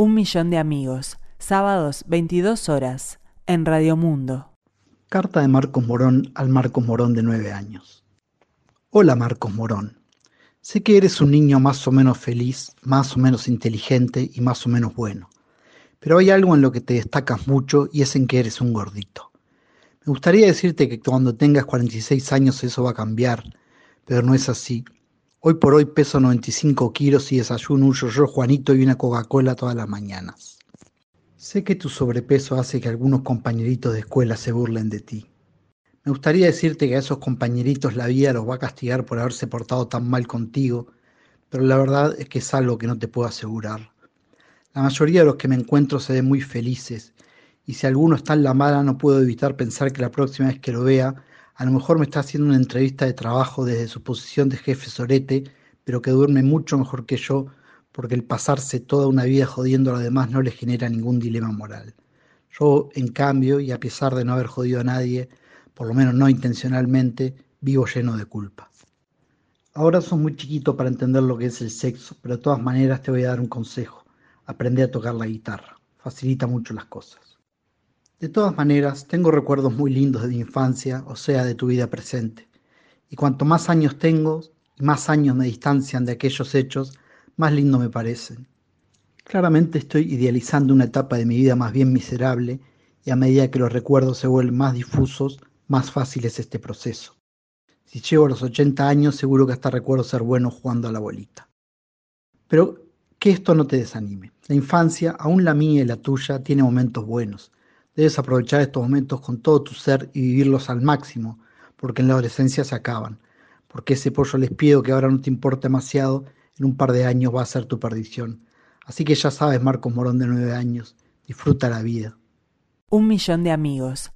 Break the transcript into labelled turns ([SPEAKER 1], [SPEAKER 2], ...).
[SPEAKER 1] Un millón de amigos, sábados 22 horas, en Radio Mundo.
[SPEAKER 2] Carta de Marcos Morón al Marcos Morón de 9 años. Hola Marcos Morón. Sé que eres un niño más o menos feliz, más o menos inteligente y más o menos bueno. Pero hay algo en lo que te destacas mucho y es en que eres un gordito. Me gustaría decirte que cuando tengas 46 años eso va a cambiar, pero no es así. Hoy por hoy peso 95 kilos y desayuno un yo Juanito y una Coca-Cola todas las mañanas. Sé que tu sobrepeso hace que algunos compañeritos de escuela se burlen de ti. Me gustaría decirte que a esos compañeritos la vida los va a castigar por haberse portado tan mal contigo, pero la verdad es que es algo que no te puedo asegurar. La mayoría de los que me encuentro se ven muy felices, y si alguno está en la mala no puedo evitar pensar que la próxima vez que lo vea, a lo mejor me está haciendo una entrevista de trabajo desde su posición de jefe sorete, pero que duerme mucho mejor que yo, porque el pasarse toda una vida jodiendo a los demás no le genera ningún dilema moral. Yo, en cambio, y a pesar de no haber jodido a nadie, por lo menos no intencionalmente, vivo lleno de culpa. Ahora sos muy chiquito para entender lo que es el sexo, pero de todas maneras te voy a dar un consejo. Aprende a tocar la guitarra. Facilita mucho las cosas. De todas maneras, tengo recuerdos muy lindos de mi infancia, o sea, de tu vida presente. Y cuanto más años tengo y más años me distancian de aquellos hechos, más lindo me parecen. Claramente estoy idealizando una etapa de mi vida más bien miserable y a medida que los recuerdos se vuelven más difusos, más fácil es este proceso. Si llego a los 80 años, seguro que hasta recuerdo ser bueno jugando a la bolita. Pero que esto no te desanime. La infancia, aún la mía y la tuya, tiene momentos buenos. Debes aprovechar estos momentos con todo tu ser y vivirlos al máximo, porque en la adolescencia se acaban. Porque ese pollo les pido que ahora no te importe demasiado, en un par de años va a ser tu perdición. Así que ya sabes, Marcos Morón de nueve años, disfruta la vida.
[SPEAKER 1] Un millón de amigos,